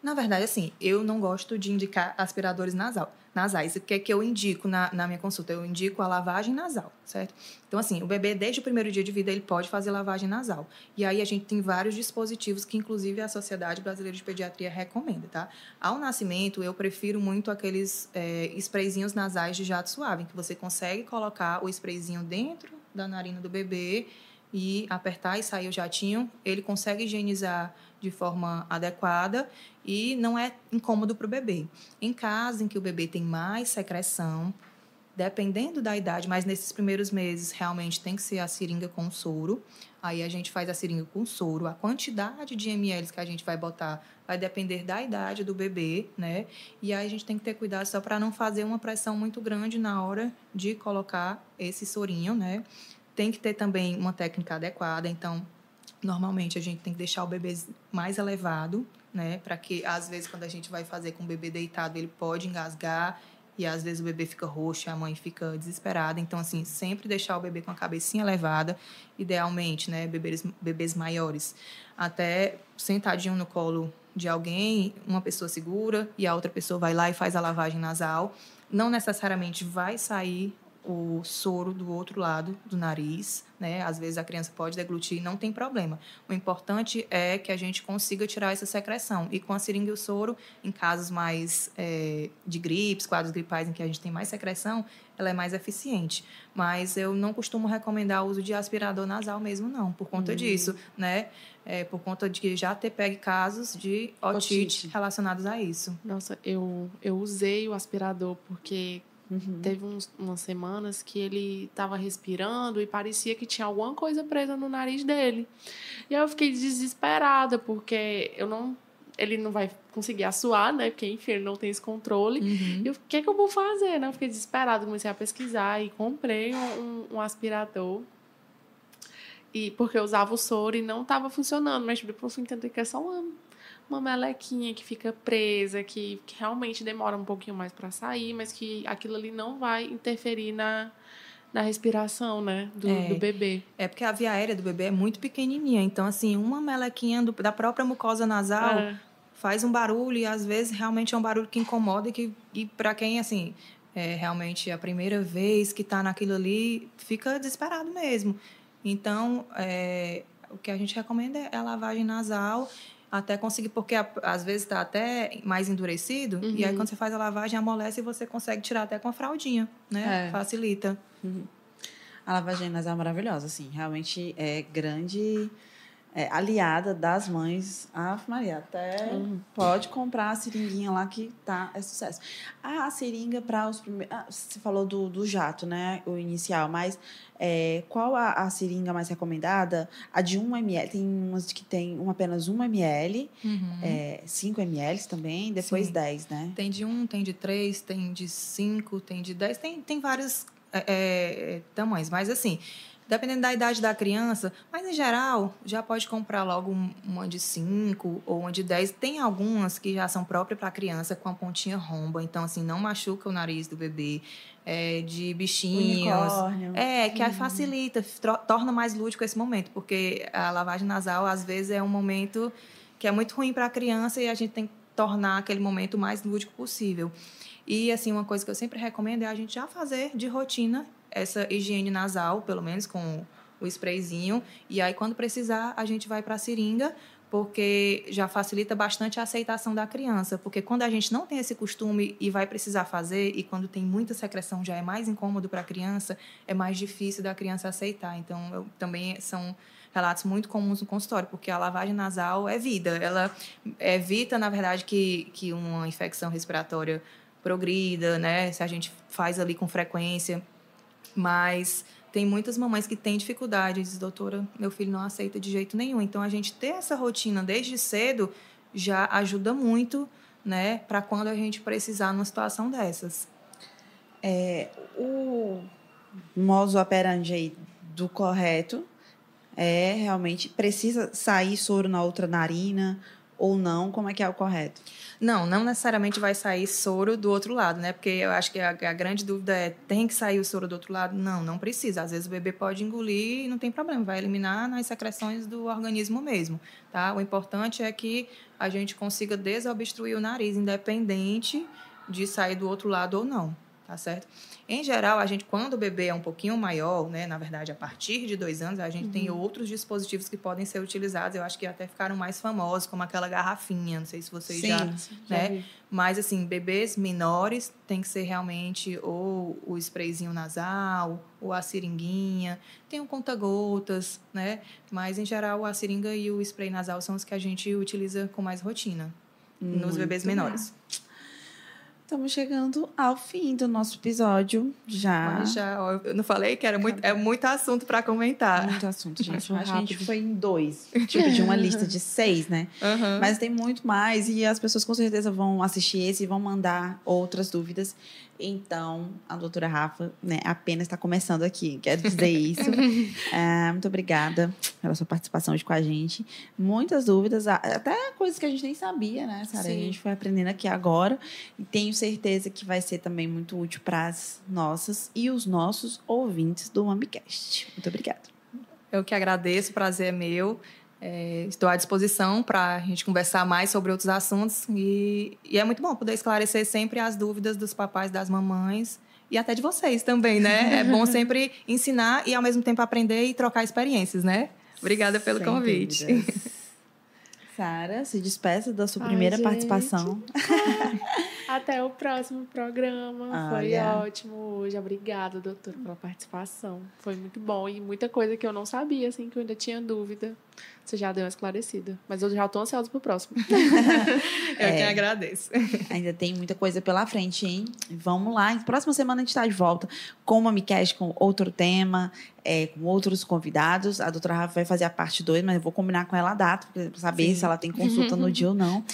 Na verdade, assim, eu não gosto de indicar aspiradores nasal, nasais. O que é que eu indico na, na minha consulta? Eu indico a lavagem nasal, certo? Então, assim, o bebê, desde o primeiro dia de vida, ele pode fazer lavagem nasal. E aí a gente tem vários dispositivos que, inclusive, a Sociedade Brasileira de Pediatria recomenda, tá? Ao nascimento, eu prefiro muito aqueles é, sprayzinhos nasais de jato suave, que você consegue colocar o sprayzinho dentro da narina do bebê e apertar e sair o jatinho. Ele consegue higienizar de forma adequada e não é incômodo para o bebê. Em casos em que o bebê tem mais secreção, dependendo da idade, mas nesses primeiros meses realmente tem que ser a seringa com soro. Aí a gente faz a seringa com soro. A quantidade de ml que a gente vai botar vai depender da idade do bebê, né? E aí a gente tem que ter cuidado só para não fazer uma pressão muito grande na hora de colocar esse sorinho, né? Tem que ter também uma técnica adequada, então Normalmente a gente tem que deixar o bebê mais elevado, né? Para que às vezes quando a gente vai fazer com o bebê deitado, ele pode engasgar e às vezes o bebê fica roxo, a mãe fica desesperada. Então, assim, sempre deixar o bebê com a cabecinha levada, idealmente, né? Bebês, bebês maiores. Até sentadinho no colo de alguém, uma pessoa segura e a outra pessoa vai lá e faz a lavagem nasal. Não necessariamente vai sair o soro do outro lado do nariz, né? Às vezes a criança pode deglutir, não tem problema. O importante é que a gente consiga tirar essa secreção. E com a seringa e o soro, em casos mais é, de gripes, quadros gripais em que a gente tem mais secreção, ela é mais eficiente. Mas eu não costumo recomendar o uso de aspirador nasal mesmo, não, por conta uhum. disso, né? É, por conta de já ter pego casos de otite, otite relacionados a isso. Nossa, eu, eu usei o aspirador porque Uhum. Teve uns, umas semanas que ele estava respirando e parecia que tinha alguma coisa presa no nariz dele. E aí eu fiquei desesperada, porque eu não. Ele não vai conseguir assoar, né? Porque, enfim, ele não tem esse controle. Uhum. E o que, é que eu vou fazer, né? Eu fiquei desesperada, comecei a pesquisar e comprei um, um, um aspirador. E porque eu usava o soro e não estava funcionando, mas depois eu fui entender que é só uma uma melequinha que fica presa, que, que realmente demora um pouquinho mais para sair, mas que aquilo ali não vai interferir na, na respiração, né, do, é, do bebê. É porque a via aérea do bebê é muito pequenininha, então assim, uma melequinha do, da própria mucosa nasal é. faz um barulho e às vezes realmente é um barulho que incomoda e que e para quem assim é realmente a primeira vez que está naquilo ali fica desesperado mesmo. Então, é, o que a gente recomenda é a lavagem nasal até conseguir, porque às vezes está até mais endurecido, uhum. e aí uhum. quando você faz a lavagem, amolece e você consegue tirar até com a fraldinha, né? É. Facilita. Uhum. A lavagem nasal é maravilhosa, assim, realmente é grande é, aliada das mães. Ah, Maria, até uhum. pode comprar a seringuinha lá que tá, é sucesso. Ah, a seringa para os primeiros. Ah, você falou do, do jato, né? O inicial, mas é, qual a, a, seringa mais recomendada? A de 1 ml. Tem umas que tem um, apenas 1 ml, uhum. é, 5 ml também, depois Sim. 10, né? Tem de 1, tem de 3, tem de 5, tem de 10, tem, tem vários é, é, tamanhos, mas assim dependendo da idade da criança, mas em geral já pode comprar logo uma de 5 ou uma de 10. Tem algumas que já são próprias para criança com a pontinha romba, então assim não machuca o nariz do bebê. É, de bichinhos. Unicórnio. É, que uhum. facilita, torna mais lúdico esse momento, porque a lavagem nasal às vezes é um momento que é muito ruim para a criança e a gente tem que tornar aquele momento o mais lúdico possível. E assim, uma coisa que eu sempre recomendo é a gente já fazer de rotina essa higiene nasal, pelo menos com o sprayzinho. E aí, quando precisar, a gente vai para a seringa, porque já facilita bastante a aceitação da criança. Porque quando a gente não tem esse costume e vai precisar fazer, e quando tem muita secreção já é mais incômodo para a criança, é mais difícil da criança aceitar. Então, eu, também são relatos muito comuns no consultório, porque a lavagem nasal é vida. Ela evita, na verdade, que, que uma infecção respiratória progrida, né? Se a gente faz ali com frequência mas tem muitas mamães que têm dificuldade, diz, doutora, meu filho não aceita de jeito nenhum. Então a gente ter essa rotina desde cedo já ajuda muito, né, para quando a gente precisar numa situação dessas. É, o modo operandi do correto é realmente precisa sair soro na outra narina ou não? Como é que é o correto? Não, não necessariamente vai sair soro do outro lado, né? Porque eu acho que a, a, grande dúvida é: tem que sair o soro do outro lado? Não, não precisa. Às vezes o bebê pode engolir e não tem problema, vai eliminar nas secreções do organismo mesmo, tá? O importante é que a gente consiga desobstruir o nariz, independente de sair do outro lado ou não, tá certo? Em geral, a gente, quando o bebê é um pouquinho maior, né, na verdade, a partir de dois anos, a gente uhum. tem outros dispositivos que podem ser utilizados. Eu acho que até ficaram mais famosos, como aquela garrafinha. Não sei se vocês Sim, já, né? Mas assim, bebês menores tem que ser realmente ou o sprayzinho nasal, ou a seringuinha. Tem o conta-gotas, né? Mas em geral a seringa e o spray nasal são os que a gente utiliza com mais rotina Muito nos bebês menores. Bom. Estamos chegando ao fim do nosso episódio já. Mas já, ó, eu não falei que era muito, é muito assunto para comentar. Muito assunto, gente. *laughs* a gente foi em dois, tipo de uma *laughs* lista de seis, né? Uhum. Mas tem muito mais e as pessoas com certeza vão assistir esse e vão mandar outras dúvidas. Então, a doutora Rafa né, apenas está começando aqui, quero dizer isso. *laughs* é, muito obrigada pela sua participação hoje com a gente. Muitas dúvidas, até coisas que a gente nem sabia, né, Sara? A gente foi aprendendo aqui agora e tenho certeza que vai ser também muito útil para as nossas e os nossos ouvintes do MamiCast. Muito obrigada. Eu que agradeço, o prazer é meu. É, estou à disposição para a gente conversar mais sobre outros assuntos e, e, é muito bom poder esclarecer sempre as dúvidas dos papais, das mamães e até de vocês também, né? É bom *laughs* sempre ensinar e ao mesmo tempo aprender e trocar experiências, né? Obrigada pelo Sem convite. *laughs* Sara, se despeça da sua Ai, primeira gente. participação. *laughs* Até o próximo programa. Foi ótimo hoje. Obrigada, doutor, pela participação. Foi muito bom e muita coisa que eu não sabia, assim, que eu ainda tinha dúvida. Você já deu uma esclarecida. Mas eu já estou ansiosa pro próximo. *laughs* *laughs* eu é, que agradeço. Ainda tem muita coisa pela frente, hein? Vamos lá. Próxima semana a gente está de volta com uma Micast com outro tema, é, com outros convidados. A doutora Rafa vai fazer a parte 2, mas eu vou combinar com ela a data, para saber Sim. se ela tem consulta no dia *laughs* ou não.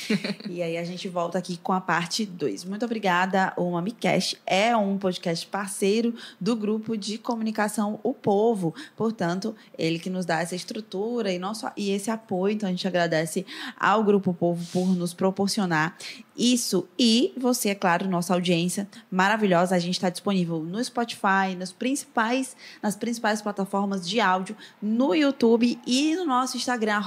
e aí a gente volta aqui com a parte 2. Muito obrigada. O MamiCast é um podcast parceiro do grupo de comunicação O Povo. Portanto, ele que nos dá essa estrutura e nosso e esse apoio. Então a gente agradece ao Grupo Povo por nos proporcionar isso. E você, é claro, nossa audiência maravilhosa. A gente está disponível no Spotify, nos principais, nas principais plataformas de áudio, no YouTube e no nosso Instagram,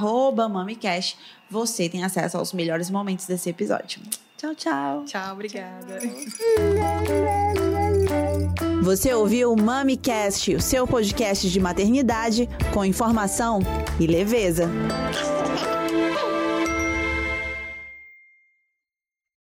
MamiCast. Você tem acesso aos melhores momentos desse episódio. Tchau, tchau. Tchau, obrigada. Você ouviu o MamiCast, o seu podcast de maternidade com informação e leveza.